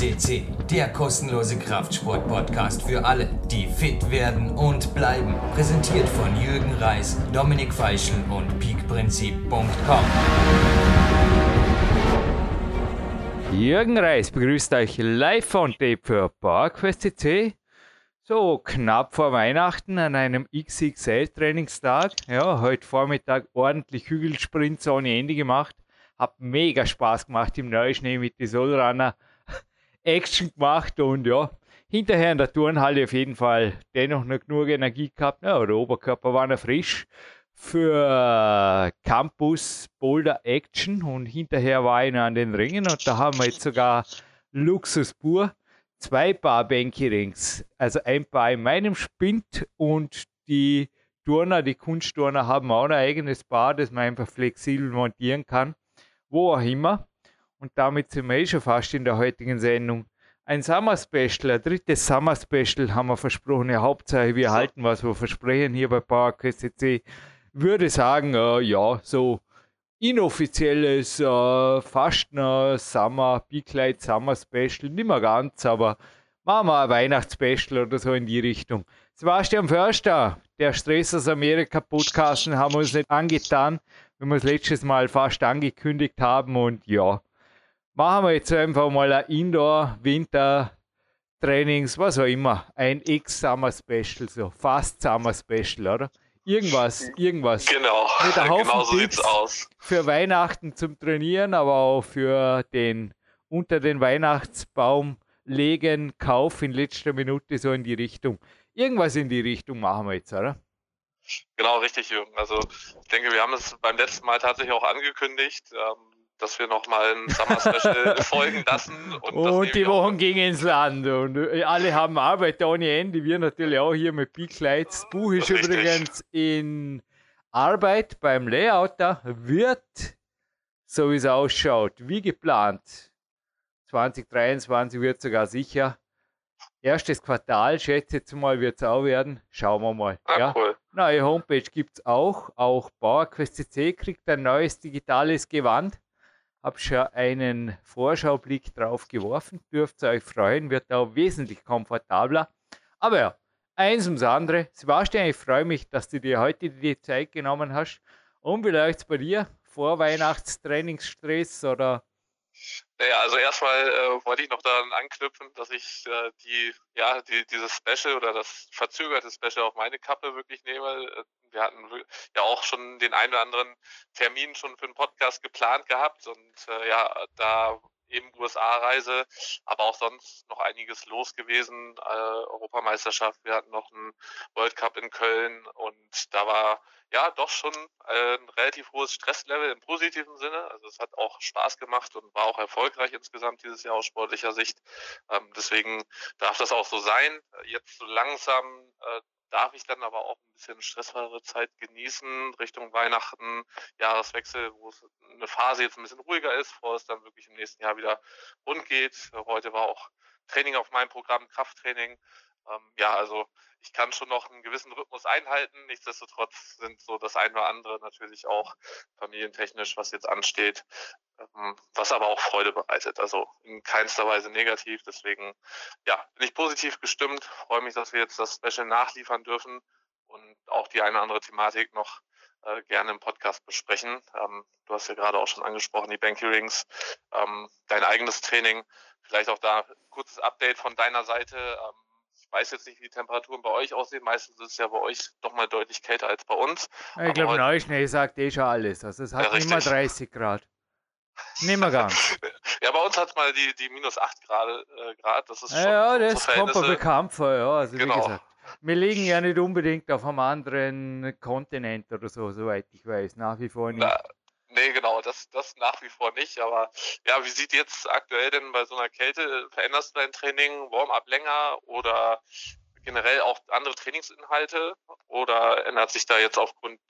FCC, der kostenlose Kraftsport-Podcast für alle, die fit werden und bleiben. Präsentiert von Jürgen Reis, Dominik Feischl und peakprinzip.com. Jürgen Reis begrüßt euch live von Tape für PowerQuest CC. So knapp vor Weihnachten an einem XXL-Trainingstag. Ja, heute Vormittag ordentlich Hügelsprints ohne Ende gemacht. Hab mega Spaß gemacht im Neuschnee mit die Solrunner. Action gemacht und ja, hinterher in der Turnhalle auf jeden Fall dennoch noch genug Energie gehabt. Ja, der Oberkörper war noch frisch für Campus Boulder Action und hinterher war ich noch an den Ringen und da haben wir jetzt sogar Luxus pur. Zwei Paar Banky-Rings. Also ein Paar in meinem Spind und die Turner, die Kunstturner haben auch ein eigenes Paar, das man einfach flexibel montieren kann, wo auch immer. Und damit sind wir eh schon fast in der heutigen Sendung. Ein Summer Special, ein drittes Summer Special haben wir versprochen. Ja, Hauptsache, wir halten, was wir versprechen hier bei PowerQuest CC würde sagen, äh, ja, so inoffizielles, äh, fast ein Summer, Big Light Summer Special, nicht mehr ganz, aber machen wir ein Weihnachtsspecial oder so in die Richtung. Sebastian Förster, der Stress aus Amerika Podcasten haben wir uns nicht angetan, wenn wir es letztes Mal fast angekündigt haben und ja, machen wir jetzt einfach mal ein Indoor-Winter- Trainings, was auch immer, ein X-Summer-Special, so fast Summer-Special, oder? Irgendwas, irgendwas. Genau, Mit einem Haufen genau so Tipps sieht's aus. Für Weihnachten zum Trainieren, aber auch für den unter den Weihnachtsbaum legen, Kauf in letzter Minute so in die Richtung. Irgendwas in die Richtung machen wir jetzt, oder? Genau, richtig, Jürgen. Also ich denke, wir haben es beim letzten Mal tatsächlich auch angekündigt, ähm, dass wir nochmal ein Summer Special folgen lassen. Und, Und die Wochen gingen ins Land und äh, alle haben Arbeit ohne Ende. Wir natürlich auch hier mit Big Lights. Das Buch ist Richtig. übrigens in Arbeit beim Layouter. Wird, so wie es ausschaut, wie geplant. 2023 wird sogar sicher. Erstes Quartal, schätze jetzt mal, wird es auch werden. Schauen wir mal. Ah, ja. cool. Neue Homepage gibt es auch. Auch PowerQuest CC kriegt ein neues digitales Gewand. Hab schon einen Vorschaublick drauf geworfen. Dürft ihr euch freuen, wird auch wesentlich komfortabler. Aber ja, eins ums andere. Sebastian, ich freue mich, dass du dir heute die Zeit genommen hast. Und wie läuft's bei dir? Vorweihnachtstrainingsstress oder? Naja, also erstmal äh, wollte ich noch daran anknüpfen, dass ich äh, die, ja, die, dieses Special oder das verzögerte Special auf meine Kappe wirklich nehme. Äh, Wir hatten ja auch schon den einen oder anderen Termin schon für den Podcast geplant gehabt und äh, ja, da eben USA-Reise, aber auch sonst noch einiges los gewesen. Äh, Europameisterschaft, wir hatten noch einen World Cup in Köln und da war ja doch schon äh, ein relativ hohes Stresslevel im positiven Sinne. Also es hat auch Spaß gemacht und war auch erfolgreich insgesamt dieses Jahr aus sportlicher Sicht. Ähm, deswegen darf das auch so sein. Jetzt so langsam äh, darf ich dann aber auch ein bisschen stressfreiere Zeit genießen Richtung Weihnachten, Jahreswechsel, wo es eine Phase jetzt ein bisschen ruhiger ist, bevor es dann wirklich im nächsten Jahr wieder rund geht. Heute war auch Training auf meinem Programm, Krafttraining. Ähm, ja, also ich kann schon noch einen gewissen Rhythmus einhalten. Nichtsdestotrotz sind so das eine oder andere natürlich auch familientechnisch, was jetzt ansteht, ähm, was aber auch Freude bereitet. Also in keinster Weise negativ. Deswegen ja, bin ich positiv gestimmt. Freue mich, dass wir jetzt das Special nachliefern dürfen und auch die eine oder andere Thematik noch äh, gerne im Podcast besprechen. Ähm, du hast ja gerade auch schon angesprochen, die Banky Rings, ähm, dein eigenes Training. Vielleicht auch da ein kurzes Update von deiner Seite. Ähm, weiß jetzt nicht, wie die Temperaturen bei euch aussehen. Meistens ist es ja bei euch doch mal deutlich kälter als bei uns. Ich glaube, heute- Neuschnee sagt eh schon alles. Also es hat Ja, richtig. 30 Grad. Mehr ganz. Ja, bei uns hat mal die, die minus 8 Grad, äh, Grad. Das ist schon Ja, das kommt mir Verhältnisse- bekannt vor, ja. Also wie Genau. gesagt, wir liegen ja nicht unbedingt auf einem anderen Kontinent oder so, soweit ich weiß. Nach wie vor nicht. Na, nee, genau, das, das nach wie vor nicht. Aber ja, wie sieht jetzt aktuell denn bei so einer Kälte, veränderst du dein Training, Warm-up länger oder generell auch andere Trainingsinhalte oder ändert sich da jetzt aufgrund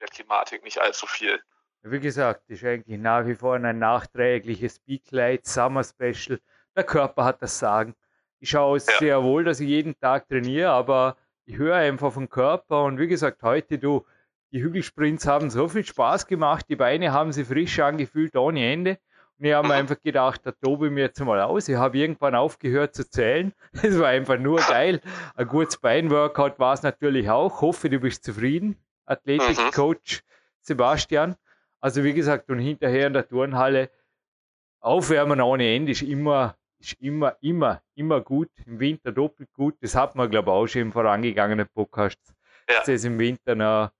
der Klimatik nicht allzu viel? Wie gesagt, ist eigentlich nach wie vor ein nachträgliches Big Light Summer Special. Der Körper hat das Sagen. Ich schaue Ja. sehr wohl, dass ich jeden Tag trainiere, aber ich höre einfach vom Körper. Und wie gesagt, heute, du, die Hügelsprints haben so viel Spaß gemacht, die Beine haben sich frisch angefühlt ohne Ende. Und ich habe mir einfach gedacht, da tobe ich mir jetzt mal aus. Ich habe irgendwann aufgehört zu zählen. Es war einfach nur geil. Ein gutes Beinworkout war es natürlich auch. Hoffe, du bist zufrieden. Athletikcoach Sebastian. Also wie gesagt, und hinterher in der Turnhalle aufwärmen ohne Ende ist immer, ist immer, immer, immer gut. Im Winter doppelt gut. Das hat man, glaube ich, auch schon im vorangegangenen Podcast. Ja. Das ist im Winter noch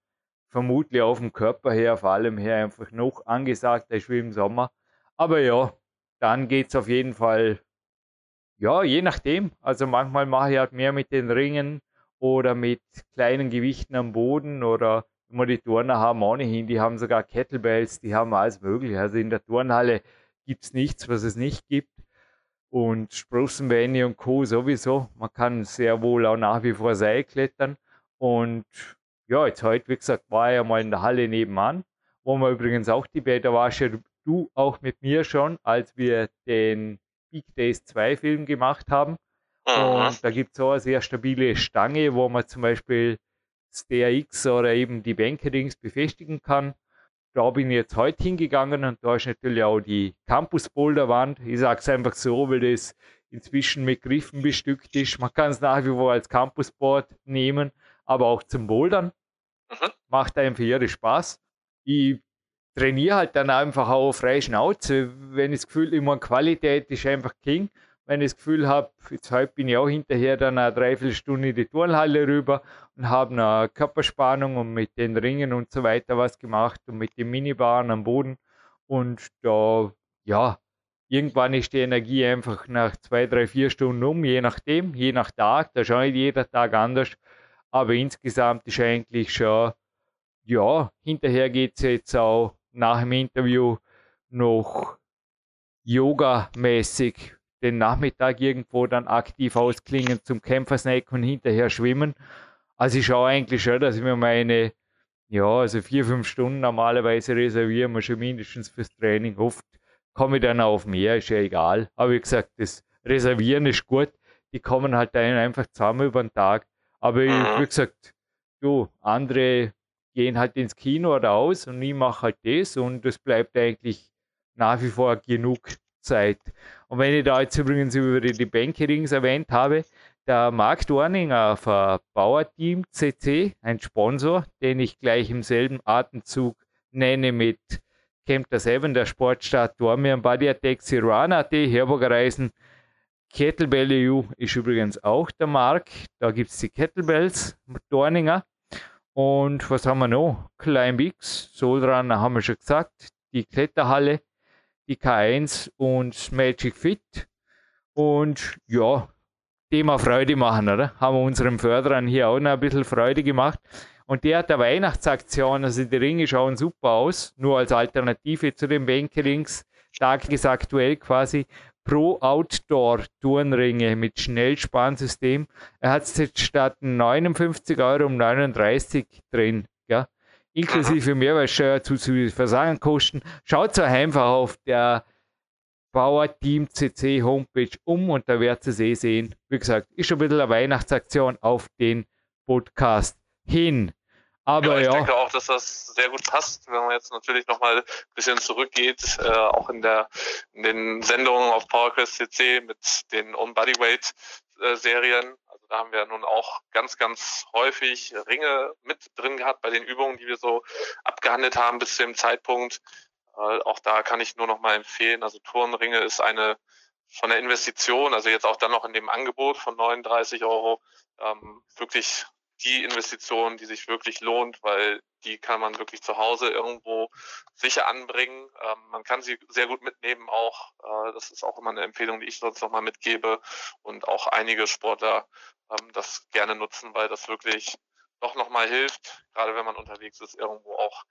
vermutlich auf dem Körper her, vor allem her einfach noch angesagt als wie im Sommer. Aber ja, dann geht es auf jeden Fall, ja, je nachdem. Also manchmal mache ich halt mehr mit den Ringen oder mit kleinen Gewichten am Boden oder immer die Turner haben ohnehin, die haben sogar Kettlebells, die haben alles mögliche. Also in der Turnhalle gibt es nichts, was es nicht gibt. Und Sprossenbeine und Co. sowieso. Man kann sehr wohl auch nach wie vor Seil klettern. Und ja, jetzt heute, wie gesagt, war ja mal in der Halle nebenan, wo man übrigens auch die Bäder war schon du auch mit mir schon, als wir den Big Days 2 Film gemacht haben. Aha. Und da gibt es auch eine sehr stabile Stange, wo man zum Beispiel das DRX oder eben die Bänkerings befestigen kann. Da bin ich jetzt heute hingegangen und da ist natürlich auch die Campus Boulder Wand. Ich sage es einfach so, weil das inzwischen mit Griffen bestückt ist. Man kann es nach wie vor als Campusboard nehmen, aber auch zum Bouldern. Mhm. Macht einfach irre Spaß. Ich trainiere halt dann einfach auch frei Schnauze. Wenn ich das Gefühl, immer Qualität ist einfach King. Wenn ich das Gefühl habe, jetzt heute bin ich auch hinterher dann eine Dreiviertelstunde in die Turnhalle rüber und habe eine Körperspannung und mit den Ringen und so weiter was gemacht und mit den Minibaren am Boden. Und da, ja, irgendwann ist die Energie einfach nach zwei, drei, vier Stunden um, je nachdem, je nach Tag. Da schaue ich jeder Tag anders. Aber insgesamt ist eigentlich schon, ja, hinterher geht es jetzt auch nach dem Interview noch Yoga-mäßig den Nachmittag irgendwo dann aktiv ausklingen zum Kämpfersnack und hinterher schwimmen. Also ich schaue eigentlich schon, dass ich mir meine, ja, also vier, fünf Stunden normalerweise reservieren wir schon mindestens fürs Training. Oft komme ich dann auf mehr, ist ja egal. Aber wie gesagt, das Reservieren ist gut. Die kommen halt dann einfach zusammen über den Tag. Aber mhm. wie gesagt, du, andere gehen halt ins Kino oder aus und ich mache halt das und es bleibt eigentlich nach wie vor genug Zeit. Und wenn ich da jetzt übrigens über die Bankerings erwähnt habe, der Marc Dorninger von Bauerteam CC, ein Sponsor, den ich gleich im selben Atemzug nenne mit Camp der Seven, der Sportstadt Dormian, Body Attack, Sirana.at, Herburger Reisen, Kettlebell EU ist übrigens auch der Marc. Da gibt es die Kettlebells Dorninger. Und was haben wir noch? Climbix, Solrunner haben wir schon gesagt, die Kletterhalle, die K1 und Magic Fit. Und ja, Thema Freude machen, oder? Haben wir unseren Förderern hier auch noch ein bisschen Freude gemacht. Und der hat eine Weihnachtsaktion, also die Ringe schauen super aus, nur als Alternative zu den Bänkerings. Tagesaktuell quasi Pro Outdoor Turnringe mit Schnellspannsystem. Er hat es jetzt statt 59 Euro um 39 drin. Ja? Inklusive Mehrwertsteuer zu Versandkosten. Schaut euch einfach auf der Bauer Team CC Homepage um und da werdet ihr es eh sehen. Wie gesagt, ist schon ein bisschen eine Weihnachtsaktion auf den Podcast hin. Aber ja, ich ja. denke auch, dass das sehr gut passt, wenn man jetzt natürlich nochmal ein bisschen zurückgeht, äh, auch in der in den Sendungen auf PowerQuest CC mit den On Bodyweight äh, Serien. Also da haben wir nun auch ganz, ganz häufig Ringe mit drin gehabt bei den Übungen, die wir so abgehandelt haben bis zu dem Zeitpunkt. Äh, auch da kann ich nur noch mal empfehlen. Also Turnringe ist eine von der Investition, also jetzt auch dann noch in dem Angebot von 39 Euro, ähm, wirklich die Investition, die sich wirklich lohnt, weil die kann man wirklich zu Hause irgendwo sicher anbringen. Ähm, man kann sie sehr gut mitnehmen auch. Äh, das ist auch immer eine Empfehlung, die ich sonst nochmal mitgebe und auch einige Sportler ähm, das gerne nutzen, weil das wirklich doch nochmal hilft, gerade wenn man unterwegs ist, irgendwo auch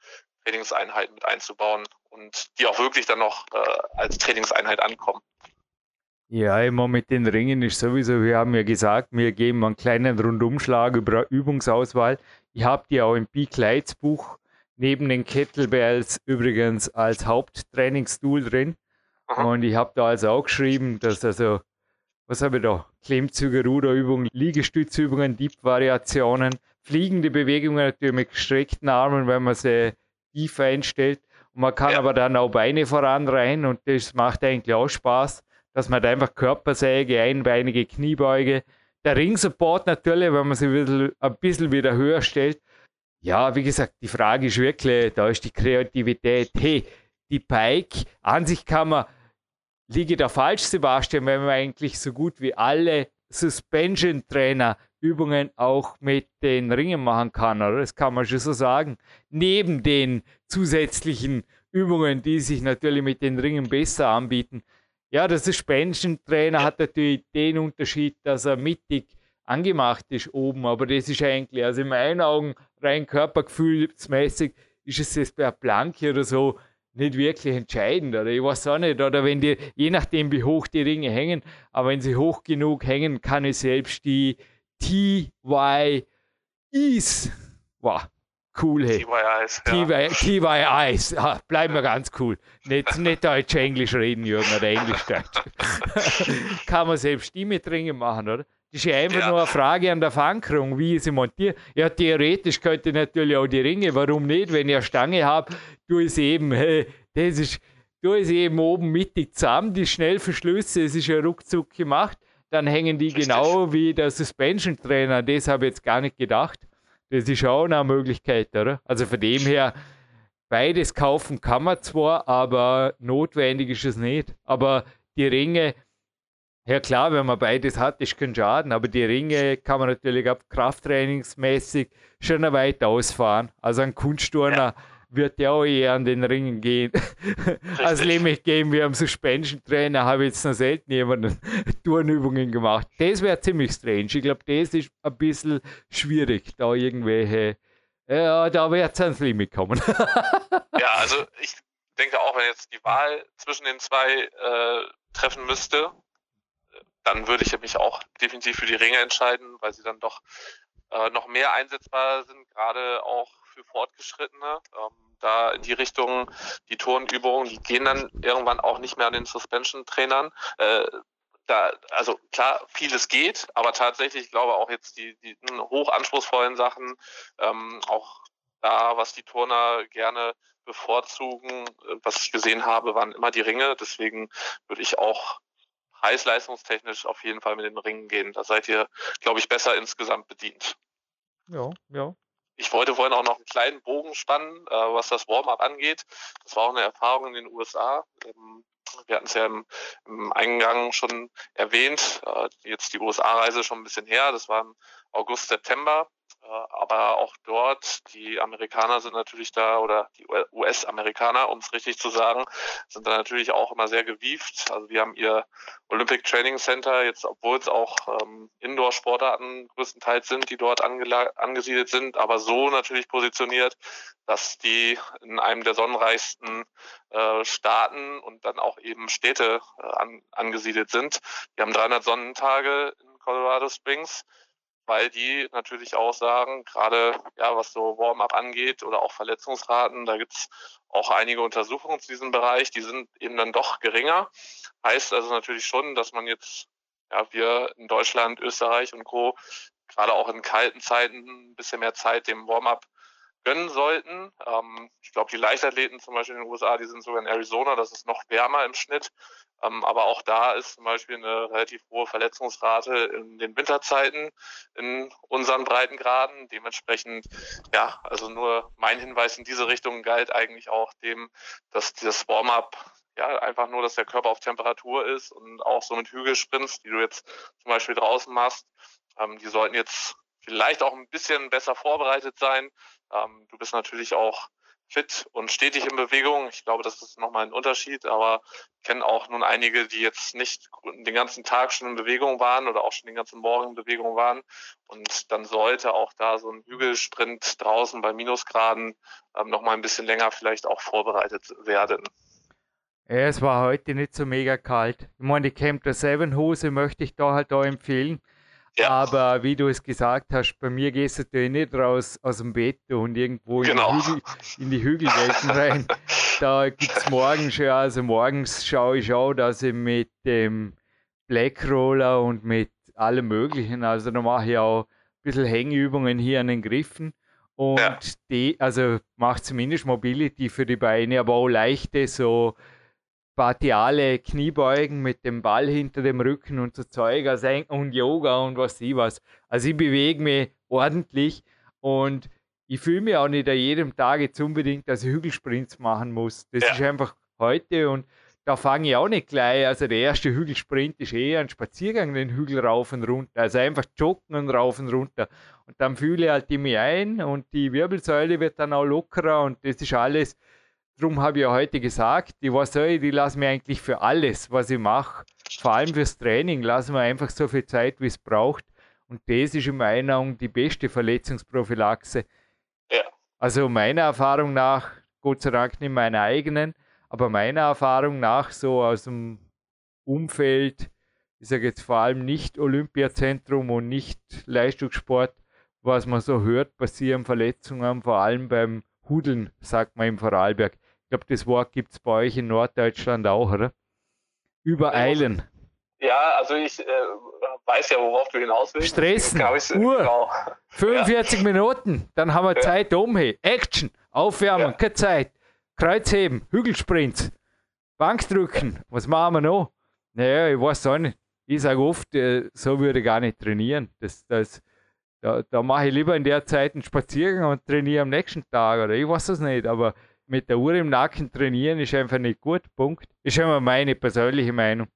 Trainingseinheiten mit einzubauen und die auch wirklich dann noch äh, als Trainingseinheit ankommen. Ja, immer mit den Ringen ist sowieso, wir haben ja gesagt, wir geben einen kleinen Rundumschlag über Übungsauswahl. Ich habe die auch im Peak Lights Buch neben den Kettlebells übrigens als Haupttrainingstool drin. Aha. Und ich habe da also auch geschrieben, dass also, was habe ich da? Klimmzüge, Ruderübungen, Liegestützübungen, Deep-Variationen, fliegende Bewegungen natürlich mit gestreckten Armen, wenn man sie tief einstellt Und man kann ja. aber dann auch Beine voran rein und das macht eigentlich auch Spaß, dass man einfach Körpersäge, einbeinige Kniebeuge, der Ringsupport natürlich, wenn man sich ein bisschen, ein bisschen wieder höher stellt. Ja, wie gesagt, die Frage ist wirklich, da ist die Kreativität. Hey, die Pike, an sich kann man, liege da falsch, Sebastian, wenn man eigentlich so gut wie alle Suspension-Trainer Übungen auch mit den Ringen machen kann, oder? Das kann man schon so sagen. Neben den zusätzlichen Übungen, die sich natürlich mit den Ringen besser anbieten. Ja, der Suspension-Trainer hat natürlich den Unterschied, dass er mittig angemacht ist oben, aber das ist eigentlich, also in meinen Augen, rein körpergefühlsmäßig, ist es jetzt bei Planke oder so nicht wirklich entscheidend. Oder ich weiß auch nicht. Oder wenn die, je nachdem wie hoch die Ringe hängen, aber wenn sie hoch genug hängen, kann ich selbst die TY Is, wow, cool, hey. TY Ice. Ja. TY Ice, ah, bleiben wir ganz cool. Nicht, nicht Deutsch, Englisch reden, Jürgen, oder Englisch, Deutsch. kann man selbst die mit Ringen machen, oder? Das ist ja einfach ja. nur eine Frage an der Verankerung, wie ich sie montiere. Ja, theoretisch könnte ich natürlich auch die Ringe, warum nicht? Wenn ich eine Stange habe, tue ich sie eben, hey, das ist, tue ich sie eben oben mittig zusammen, die Schnellverschlüsse, es ist ja ruckzuck gemacht, dann hängen die Richtig. genau wie der Suspension Trainer, das habe ich jetzt gar nicht gedacht. Das ist auch eine Möglichkeit, oder? Also von dem her, beides kaufen kann man zwar, aber notwendig ist es nicht. Aber die Ringe, ja klar, wenn man beides hat, ist kein Schaden, aber dieRinge kann man natürlich ab krafttrainingsmäßig schon weit ausfahren. Also ein Kunstturner ja. Wird ja auch eher an den Ringen gehen. Als nämlich gehen wir am Suspension Trainer, habe ich jetzt noch selten jemanden Turnübungen gemacht. Das wäre ziemlich strange. Ich glaube, das ist ein bisschen schwierig, da irgendwelche, ja, da wird es ans Limit kommen. ja, also ich denke auch, wenn jetzt die Wahl zwischen den zwei äh, treffen müsste, dann würde ich mich auch definitiv für die Ringe entscheiden, weil sie dann doch äh, noch mehr einsetzbar sind, gerade auch für Fortgeschrittene. Ähm, da in die Richtung, die Turnübungen, die gehen dann irgendwann auch nicht mehr an den Suspension-Trainern. Äh, da, also klar, vieles geht, aber tatsächlich, ich glaube auch jetzt die, die hochanspruchsvollen Sachen, ähm, auch da, was die Turner gerne bevorzugen, äh, was ich gesehen habe, waren immer die Ringe. Deswegen würde ich auch preisleistungstechnisch auf jeden Fall mit den Ringen gehen. Da seid ihr, glaube ich, besser insgesamt bedient. Ja, ja. Ich wollte vorhin auch noch einen kleinen Bogen spannen, äh, was das Warm-up angeht. Das war auch eine Erfahrung in den USA. Ähm, wir hatten es ja im, im, Eingang schon erwähnt. Äh, jetzt die USA-Reise schon ein bisschen her. Das war im August, September. Aber auch dort, die Amerikaner sind natürlich da, oder die US-Amerikaner, um es richtig zu sagen, sind da natürlich auch immer sehr gewieft. Also wir haben ihr Olympic Training Center, jetzt obwohl es auch ähm, Indoor-Sportarten größtenteils sind, die dort angesiedelt sind, aber so natürlich positioniert, dass die in einem der sonnenreichsten äh, Staaten und dann auch eben Städte äh, an, angesiedelt sind. Wir haben 300 Sonnentage in Colorado Springs weil die natürlich auch sagen, gerade ja, was so Warm-up angeht oder auch Verletzungsraten, da gibt es auch einige Untersuchungen zu diesem Bereich, die sind eben dann doch geringer. Heißt also natürlich schon, dass man jetzt, ja, wir in Deutschland, Österreich und Co. gerade auch in kalten Zeiten ein bisschen mehr Zeit dem Warm-up gönnen sollten. Ähm, ich glaube, die Leichtathleten zum Beispiel in den USA, die sind sogar in Arizona, das ist noch wärmer im Schnitt. Ähm, aber auch da ist zum Beispiel eine relativ hohe Verletzungsrate in den Winterzeiten in unseren Breitengraden. Dementsprechend, ja, also nur mein Hinweis in diese Richtung galt eigentlich auch dem, dass dieses Warm-up ja, einfach nur, dass der Körper auf Temperatur ist und auch so mit Hügelsprints, die du jetzt zum Beispiel draußen machst, ähm, die sollten jetzt vielleicht auch ein bisschen besser vorbereitet sein. Ähm, du bist natürlich auch fit und stetig in Bewegung. Ich glaube, das ist nochmal ein Unterschied, aber ich kenne auch nun einige, die jetzt nicht den ganzen Tag schon in Bewegung waren oder auch schon den ganzen Morgen in Bewegung waren. Und dann sollte auch da so ein Hügelsprint draußen bei Minusgraden ähm, nochmal ein bisschen länger vielleicht auch vorbereitet werden. Es war heute nicht so mega kalt. Ich meine, die Camp der Seven Hose möchte ich da halt da empfehlen. Ja. Aber wie du es gesagt hast, bei mir gehst du natürlich nicht raus aus dem Bett und irgendwo genau. in, die Hügel, in die Hügelwelten rein. Da gibt es morgens schon, also morgens schaue ich auch, dass ich mit dem Blackroller und mit allem Möglichen, also da mache ich auch ein bisschen Hängübungen hier an den Griffen Und ja. die, also macht zumindest Mobility für die Beine, aber auch leichte, so partiale Kniebeugen mit dem Ball hinter dem Rücken und so Zeug also, und Yoga und was ich was. Also ich bewege mich ordentlich und ich fühle mich auch nicht an jedem Tag jetzt unbedingt, dass ich Hügelsprints machen muss. Das ja. ist einfach heute und da fange ich auch nicht gleich. Also der erste Hügelsprint ist eher ein Spaziergang, den Hügel rauf und runter. Also einfach joggen und rauf und runter. Und dann fühle ich halt immer ein und die Wirbelsäule wird dann auch lockerer und das ist alles. Darum habe ich ja heute gesagt, die was soll ich, die lassen mir eigentlich für alles, was ich mache, vor allem fürs Training, lassen wir einfach so viel Zeit, wie es braucht. Und das ist in meiner Meinung die beste Verletzungsprophylaxe. Ja. Also meiner Erfahrung nach, Gott sei Dank nicht meine eigenen, aber meiner Erfahrung nach, so aus dem Umfeld, ich sage jetzt vor allem nicht Olympiazentrum und nicht Leistungssport, was man so hört, passieren Verletzungen, vor allem beim Hudeln, sagt man im Vorarlberg. Ich glaube, das Wort gibt es bei euch in Norddeutschland auch, oder? Übereilen. Ja, also ich äh, weiß ja, worauf du hinaus willst. Stressen, Uhr, genau. 45 ja. Minuten, dann haben wir ja. Zeit um. Action, aufwärmen, ja. keine Zeit. Kreuzheben, Hügelsprints, Bankdrücken, was machen wir noch? Naja, ich weiß auch nicht. Ich sage oft, äh, so würde ich gar nicht trainieren. Das, das, da, da mache ich lieber in der Zeit einen Spaziergang und trainiere am nächsten Tag oder ich weiß es nicht, aber mit der Uhr im Nacken trainieren ist einfach nicht gut. Punkt. Ist immer meine persönliche Meinung.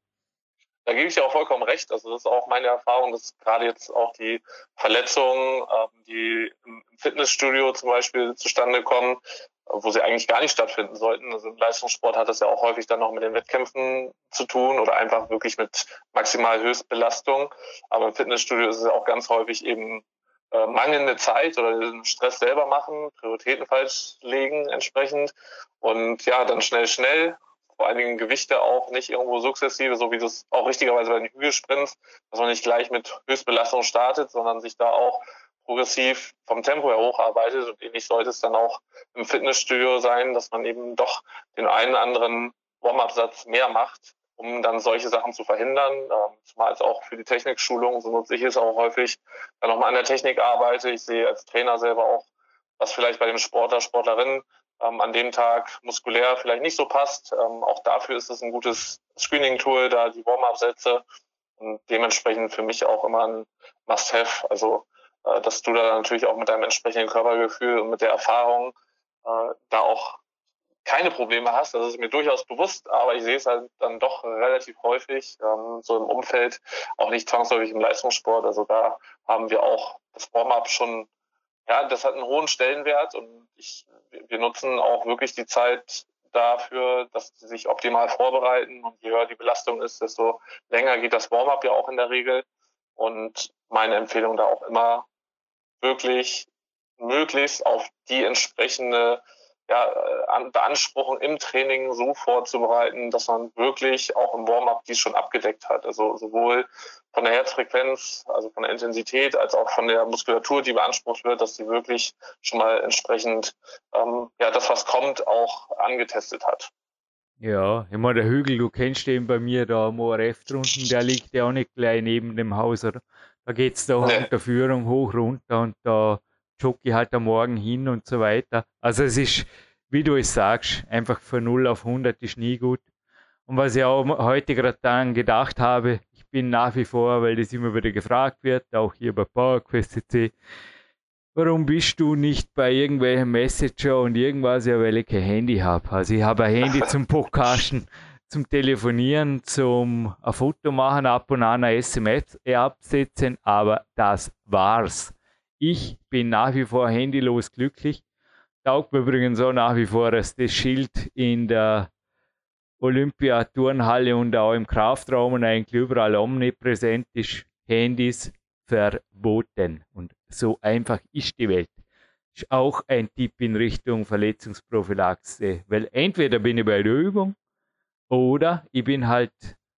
Da gebe ich dir auch vollkommen recht. Also das ist auch meine Erfahrung, dass gerade jetzt auch die Verletzungen, ähm, die im Fitnessstudio zum Beispiel zustande kommen, wo sie eigentlich gar nicht stattfinden sollten. Also im Leistungssport hat das ja auch häufig dann noch mit den Wettkämpfen zu tun oder einfach wirklich mit maximal Höchstbelastung. Aber im Fitnessstudio ist es auch ganz häufig eben äh, mangelnde Zeit oder den Stress selber machen, Prioritäten falsch legen entsprechend. Und ja, dann schnell, schnell, vor allen Dingen Gewichte auch nicht irgendwo sukzessive, so wie das auch richtigerweise bei den Hügelsprints, dass man nicht gleich mit Höchstbelastung startet, sondern sich da auch progressiv vom Tempo her hocharbeitet und ähnlich sollte es dann auch im Fitnessstudio sein, dass man eben doch den einen anderen Warm-up-Satz mehr macht, um dann solche Sachen zu verhindern. Ähm, zumal es auch für die Technikschulung, so nutze ich es auch häufig, dann nochmal an der Technik arbeite. Ich sehe als Trainer selber auch, was vielleicht bei dem Sportler, Sportlerin ähm, an dem Tag muskulär vielleicht nicht so passt. Ähm, auch dafür ist es ein gutes Screening-Tool, da die Warm-up-Sätze und dementsprechend für mich auch immer ein Must-Have. Also äh, dass du da natürlich auch mit deinem entsprechenden Körpergefühl und mit der Erfahrung äh, da auch keine Probleme hast. Das ist mir durchaus bewusst, aber ich sehe es halt dann doch relativ häufig, ähm, so im Umfeld, auch nicht zwangsläufig im Leistungssport. Also da haben wir auch das Warm-up schon, ja, das hat einen hohen Stellenwert und ich, wir nutzen auch wirklich die Zeit dafür, dass sie sich optimal vorbereiten und je höher die Belastung ist, desto länger geht das Warm-up ja auch in der Regel. Und meine Empfehlung da auch immer, wirklich möglichst auf die entsprechende ja, Beanspruchung im Training so vorzubereiten, dass man wirklich auch im Warm-up dies schon abgedeckt hat. Also sowohl von der Herzfrequenz, also von der Intensität, als auch von der Muskulatur, die beansprucht wird, dass sie wirklich schon mal entsprechend ähm, ja das, was kommt, auch angetestet hat. Ja, ich meine, der Hügel, du kennst den bei mir da am ORF drunten, der liegt ja auch nicht gleich neben dem Haus, oder? Da geht es da nee. unter Führung hoch runter und da ich halt am Morgen hin und so weiter. Also es ist, wie du es sagst, einfach von 0 auf 100 ist nie gut. Und was ich auch heute gerade dann gedacht habe, ich bin nach wie vor, weil das immer wieder gefragt wird, auch hier bei PowerQuest warum bist du nicht bei irgendwelchen Messenger und irgendwas, ja, weil ich kein Handy habe. Also ich habe ein Handy zum Podcasten zum Telefonieren, zum ein Foto machen, ab und an eine SMS absetzen, aber das war's. Ich bin nach wie vor handylos glücklich. Taugt mir übrigens auch nach wie vor, dass das Schild in der Olympia-Turnhalle und auch im Kraftraum und eigentlich überall omnipräsent ist. Handys verboten. Und so einfach ist die Welt. Ist auch ein Tipp in Richtung Verletzungsprophylaxe, weil entweder bin ich bei der Übung oder ich bin halt,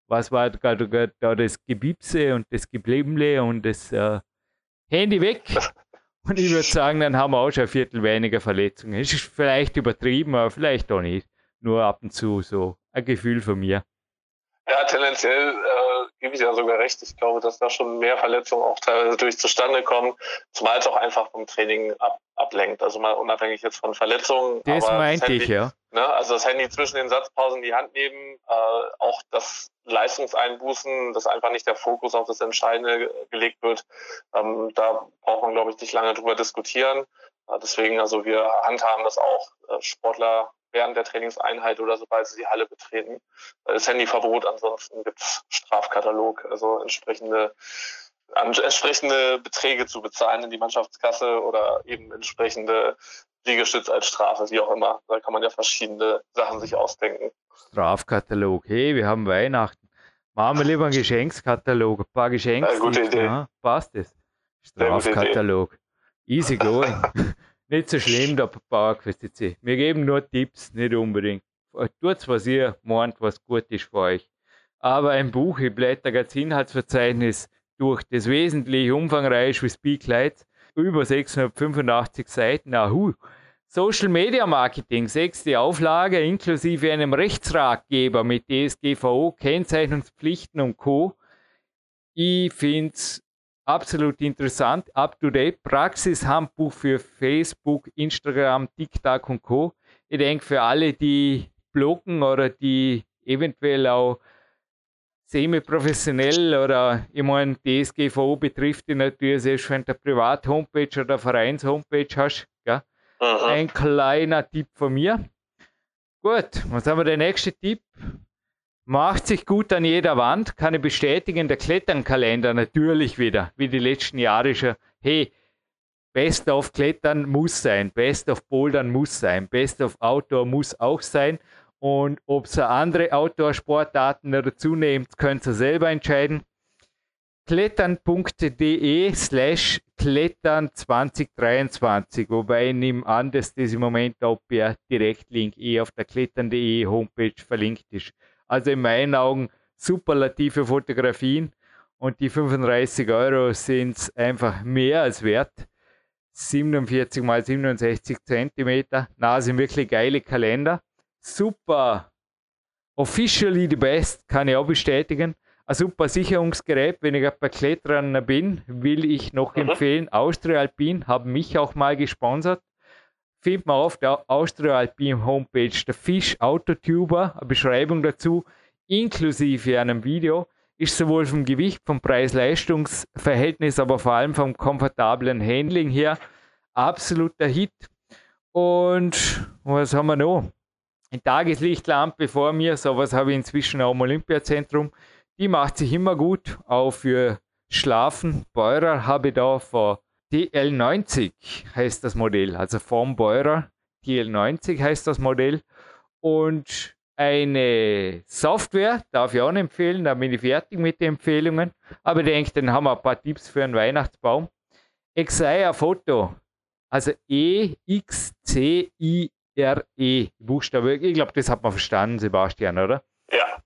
was war da das Gebipse und das Geblemble und das äh, Handy weg. Und ich würde sagen, dann haben wir auch schon ein Viertel weniger Verletzungen. Es ist vielleicht übertrieben, aber vielleicht auch nicht. Nur ab und zu so ein Gefühl von mir. Ja, tendenziell äh, gebe ich ja sogar recht. Ich glaube, dass da schon mehr Verletzungen auch teilweise durch zustande kommen, zumal es auch einfach vom Training ab, ablenkt. Also mal unabhängig jetzt von Verletzungen. Das meinte ich, ja. Ne, also das Handy zwischen den Satzpausen in die Hand nehmen, äh, auch das Leistungseinbußen, dass einfach nicht der Fokus auf das Entscheidende gelegt wird. Ähm, da braucht man, glaube ich, nicht lange drüber diskutieren. Äh, deswegen, also wir handhaben das auch. Äh, Sportler während der Trainingseinheit oder sobald sie die Halle betreten. Das Handyverbot, ansonsten gibt es Strafkatalog, also entsprechende entsprechende Beträge zu bezahlen in die Mannschaftskasse oder eben entsprechende Liegestütz als Strafe, wie auch immer. Da kann man ja verschiedene Sachen sich ausdenken. Strafkatalog, hey, wir haben Weihnachten. Machen wir lieber einen Geschenkskatalog, ein paar Geschenke. Ja, gute Idee. Ja, passt es. Strafkatalog. Easy going. nicht so schlimm, der PowerQuest CC. Wir geben nur Tipps, nicht unbedingt. Tut, was ihr meint, was gut ist für euch. Aber ein Buch, ich blätter das Inhaltsverzeichnis durch, das wesentlich umfangreich wie Speak Light, über 685 Seiten. Ahu. Social Media Marketing, sechste Auflage, inklusive einem Rechtsratgeber mit DSGVO, Kennzeichnungspflichten und Co. Ich finde es absolut interessant, up-to-date, Praxishandbuch für Facebook, Instagram, TikTok und Co. Ich denke, für alle, die bloggen oder die eventuell auch semi-professionell oder ich meine, DSGVO betrifft die natürlich selbst wenn du eine Privat-Homepage oder Vereins-Homepage hast. Gell? Ein kleiner Tipp von mir. Gut, was haben wir der nächste Tipp? Macht sich gut an jeder Wand, kann ich bestätigen, der Kletternkalender natürlich wieder, wie die letzten Jahre schon. Hey, Best of Klettern muss sein, Best of Bouldern muss sein, Best of Outdoor muss auch sein. Und ob ihr andere Outdoor-Sportarten dazu nehmt, könnt ihr selber entscheiden. Klettern.de slash Klettern 2023, wobei ich nehme an, dass das im Moment auch per Direktlink eh auf der Klettern.de Homepage verlinkt ist. Also in meinen Augen superlative Fotografien und die 35 Euro sind einfach mehr als wert. 47 mal 67 Zentimeter. Na, sind wirklich geile Kalender. Super. Officially the best, kann ich auch bestätigen. Ein super Sicherungsgerät, wenn ich bei Klettern bin, will ich noch mhm. empfehlen. Austria Alpin haben mich auch mal gesponsert findet man auf der Austria Alpine Homepage der Fish Autotuber, eine Beschreibung dazu, inklusive einem Video, ist sowohl vom Gewicht, vom Preis-Leistungs-Verhältnis, aber vor allem vom komfortablen Handling her absoluter Hit. Und was haben wir noch? Eine Tageslichtlampe vor mir, sowas habe ich inzwischen auch im Olympiazentrum. Die macht sich immer gut, auch für Schlafen. Beurer habe ich da vor DL90 heißt das Modell, also vom Beurer DL90 heißt das Modell. Und eine Software darf ich auch nicht empfehlen, da bin ich fertig mit den Empfehlungen. Aber ich denke, dann haben wir ein paar Tipps für einen Weihnachtsbaum. Exia Foto, also E-X-C-I-R-E, Buchstabe. Ich glaube, das hat man verstanden, Sebastian, oder? Ja.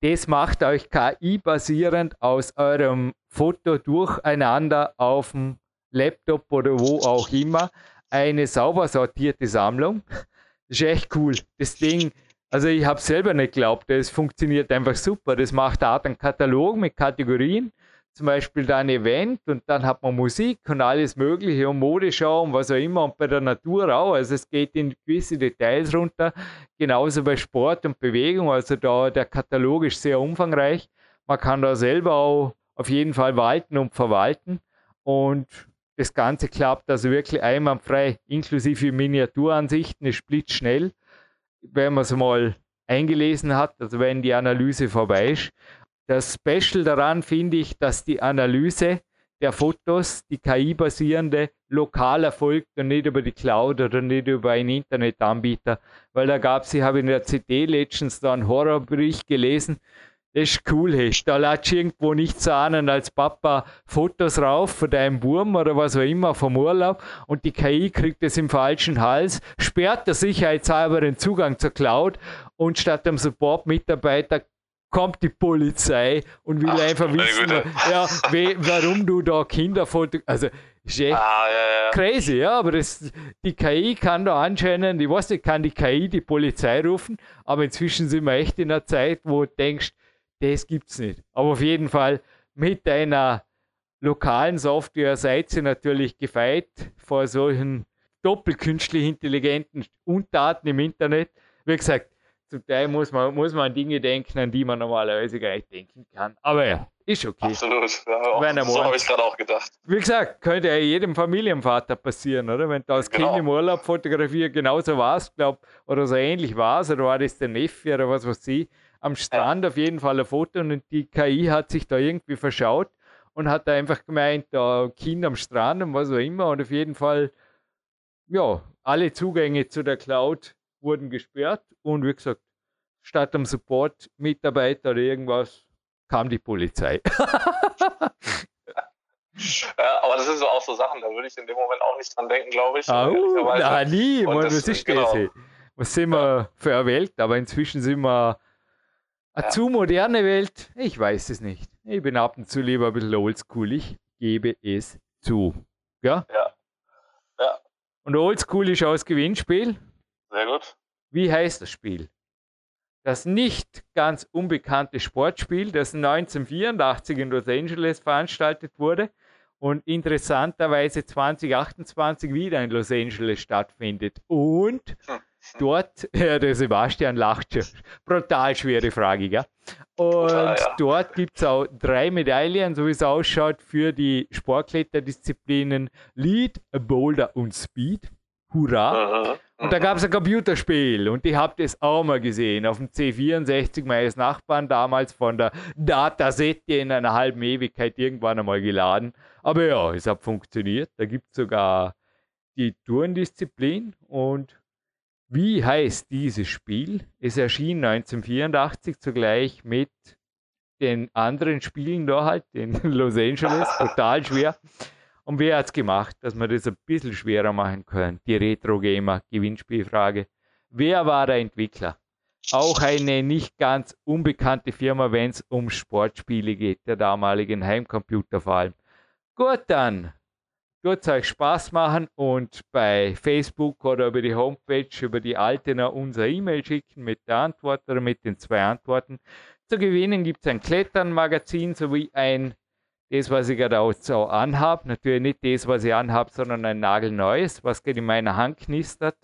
Das macht euch KI-basierend aus eurem Foto durcheinander auf dem Laptop oder wo auch immer eine sauber sortierte Sammlung. Das ist echt cool. Das Ding, also ich habe selber nicht geglaubt, es funktioniert einfach super. Das macht Art einen Katalog mit Kategorien, zum Beispiel da ein Event und dann hat man Musik und alles Mögliche und Modeschau und was auch immer und bei der Natur auch. Also es geht in gewisse Details runter, genauso bei Sport und Bewegung. Also da der Katalog ist sehr umfangreich. Man kann da selber auch auf jeden Fall walten und verwalten und das Ganze klappt also wirklich einwandfrei, inklusive Miniaturansichten, ist blitzschnell, wenn man es mal eingelesen hat, also wenn die Analyse vorbei ist. Das Special daran finde ich, dass die Analyse der Fotos, die KI-basierende, lokal erfolgt und nicht über die Cloud oder nicht über einen Internetanbieter. Weil da gab es, ich habe in der CD Legends da einen Horrorbericht gelesen, das ist cool, hey. Da lädst irgendwo nichts ahnen als Papa Fotos rauf von deinem Wurm oder was auch immer vom Urlaub und die KI kriegt es im falschen Hals, sperrt der sicherheitshalber den Zugang zur Cloud und statt dem Support-Mitarbeiter kommt die Polizei und will Ach, einfach wissen, ja, we, warum du da Kinderfotos. Also, ist echt ah, ja, ja. crazy, ja, aber das, die KI kann da anscheinend, ich weiß nicht, kann die KI die Polizei rufen, aber inzwischen sind wir echt in einer Zeit, wo du denkst, das gibt es nicht. Aber auf jeden Fall mit einer lokalen Software seid ihr natürlich gefeit vor solchen doppelkünstlich intelligenten Untaten im Internet. Wie gesagt, zum Teil muss man, muss man an Dinge denken, an die man normalerweise gar nicht denken kann. Aber ja, ist okay. Absolut. Ja, so habe ich gerade auch gedacht. Wie gesagt, könnte ja jedem Familienvater passieren, oder? Wenn du als genau. Kind im Urlaub fotografierst, genauso war es, glaube oder so ähnlich war es, oder war das der Neffe oder was weiß ich, am Strand ja. auf jeden Fall ein Foto und die KI hat sich da irgendwie verschaut und hat da einfach gemeint, da Kind am Strand und was auch immer und auf jeden Fall, ja, alle Zugänge zu der Cloud wurden gesperrt und wie gesagt, statt am Support-Mitarbeiter oder irgendwas kam die Polizei. Ja, aber das sind so auch so Sachen, da würde ich in dem Moment auch nicht dran denken, glaube ich. Ah, na, nie, man, das, was ist genau. das? Was sind wir für eine Welt? Aber inzwischen sind wir eine ja. zu moderne Welt. Ich weiß es nicht. Ich bin ab und zu lieber ein bisschen oldschool. Ich gebe es zu. Ja? Ja. ja. Und oldschool ist auch das Gewinnspiel. Sehr gut. Wie heißt das Spiel? Das nicht ganz unbekannte Sportspiel, das 1984 in Los Angeles veranstaltet wurde und interessanterweise 2028 wieder in Los Angeles stattfindet. Und hm. dort, ja, der Sebastian lacht schon, brutal schwere Frage, gell? Und ja, ja. dort gibt es auch drei Medaillen, so wie es ausschaut, für die Sportkletterdisziplinen Lead, Boulder und Speed. Hurra! Aha. Und da gab es ein Computerspiel und ich habe das auch mal gesehen auf dem C64 meines Nachbarn damals von der Datasette in einer halben Ewigkeit irgendwann einmal geladen. Aber ja, es hat funktioniert. Da gibt es sogar die Turndisziplin und wie heißt dieses Spiel? Es erschien 1984 zugleich mit den anderen Spielen da halt in Los Angeles, total schwer. Und wer hat es gemacht, dass wir das ein bisschen schwerer machen können? Die Retro Gamer Gewinnspielfrage. Wer war der Entwickler? Auch eine nicht ganz unbekannte Firma, wenn es um Sportspiele geht, der damaligen Heimcomputer vor allem. Gut dann, es euch Spaß machen und bei Facebook oder über die Homepage, über die Altena unser E-Mail schicken mit der Antwort oder mit den zwei Antworten. Zu gewinnen gibt es ein Klettern-Magazin sowie ein das, was ich gerade auch so anhabe. Natürlich nicht das, was ich anhabe, sondern ein nagelneues, was gerade in meiner Hand knistert.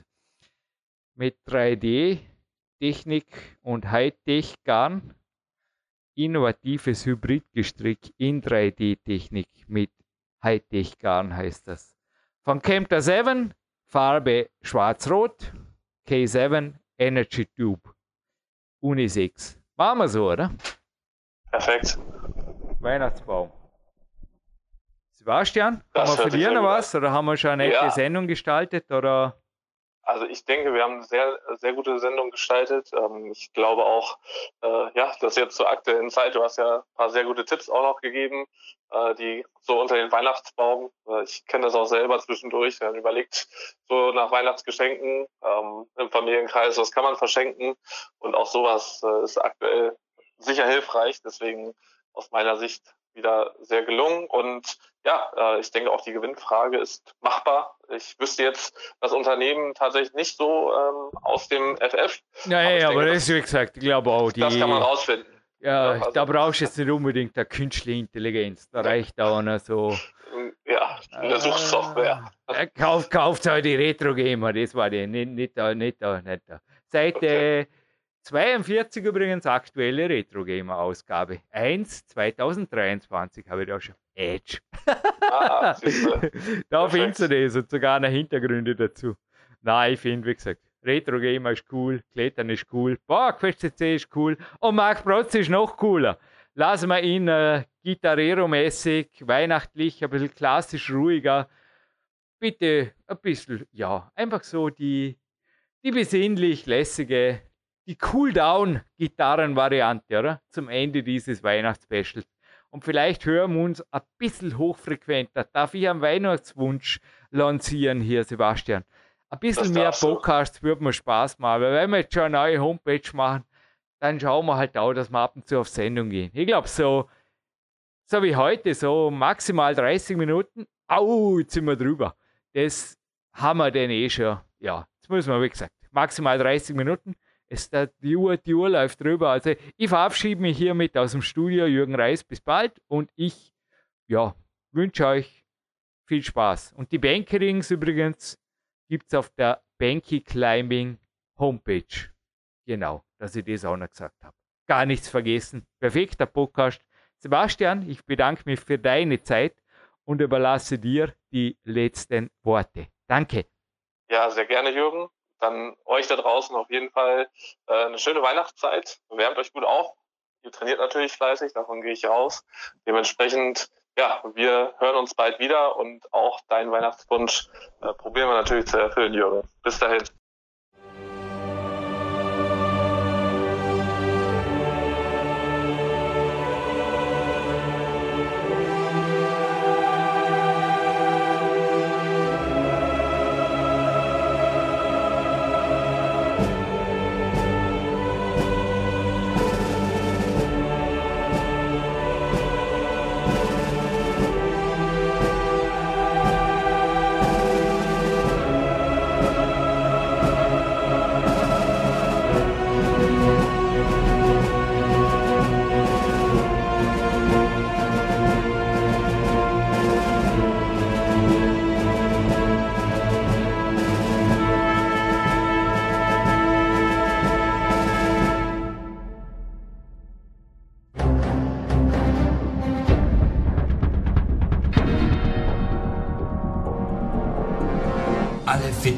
Mit 3D-Technik und Hightech-Garn. Innovatives Hybridgestrick in 3D-Technik mit Hightech-Garn heißt das. Von Camter 7, Farbe schwarz-rot, K7 Energy Tube. Unisex. Machen wir so, oder? Perfekt. Weihnachtsbaum. Sebastian, haben wir verlieren was oder haben wir schon eine ja. Sendung gestaltet oder? Also ich denke, wir haben eine sehr, sehr gute Sendung gestaltet. Ähm, ich glaube auch, äh, ja, dass jetzt zur aktuellen Zeit, du hast ja ein paar sehr gute Tipps auch noch gegeben, äh, die so unter den Weihnachtsbaum, äh, ich kenne das auch selber zwischendurch, dann überlegt so nach Weihnachtsgeschenken ähm, im Familienkreis, was kann man verschenken und auch sowas ist aktuell sicher hilfreich. Deswegen aus meiner Sicht wieder sehr gelungen. Und ja, äh, ich denke auch die Gewinnfrage ist machbar. Ich wüsste jetzt das Unternehmen tatsächlich nicht so ähm, aus dem FF. Ja, aber, ja, aber das ist wie gesagt, ich glaube auch, die, das kann man rausfinden. Ja, ja also, da brauchst du jetzt nicht unbedingt eine künstliche Intelligenz. Da reicht auch noch so. Ja, eine äh, Suchsoftware. Äh, kauft, kauft halt die Retro Gamer, das war die, nicht, nicht da, nicht da, nicht da. Seit okay. äh, 42 übrigens aktuelle Retro Gamer Ausgabe. 1 2023 habe ich da schon. Edge. Ah, da findest du das und sogar noch Hintergründe dazu. Nein, ich finde, wie gesagt, Retro Gamer ist cool, Klettern ist cool, PowerQuest CC ist cool und Mark Protz ist noch cooler. Lassen wir ihn äh, Gitarrero-mäßig, weihnachtlich, ein bisschen klassisch ruhiger. Bitte ein bisschen, ja, einfach so die, die besinnlich lässige die Cooldown-Gitarren-Variante, oder? Zum Ende dieses Weihnachtsspecials. Und vielleicht hören wir uns ein bisschen hochfrequenter. Darf ich einen Weihnachtswunsch lancieren hier, Sebastian? Ein bisschen mehr Podcasts würde mir Spaß machen, weil wenn wir jetzt schon eine neue Homepage machen, dann schauen wir halt auch, dass wir ab und zu auf Sendung gehen. Ich glaube, so, so wie heute, so maximal 30 Minuten. Au, jetzt sind wir drüber. Das haben wir denn eh schon. Ja, jetzt müssen wir, wie gesagt, maximal 30 Minuten Es, die, Uhr, die Uhr läuft drüber. Also ich verabschiede mich hiermit aus dem Studio. Jürgen Reis, bis bald. Und ich ja, wünsche euch viel Spaß. Und die Bankerings übrigens gibt es auf der Banky Climbing Homepage. Genau, dass ich das auch noch gesagt habe. Gar nichts vergessen. Perfekter Podcast. Sebastian, ich bedanke mich für deine Zeit und überlasse dir die letzten Worte. Danke. Ja, sehr gerne, Jürgen. Dann euch da draußen auf jeden Fall äh, eine schöne Weihnachtszeit. Wärmt euch gut auf. Ihr trainiert natürlich fleißig, davon gehe ich aus. Dementsprechend, ja, wir hören uns bald wieder und auch deinen Weihnachtswunsch äh, probieren wir natürlich zu erfüllen, Jürgen. Bis dahin.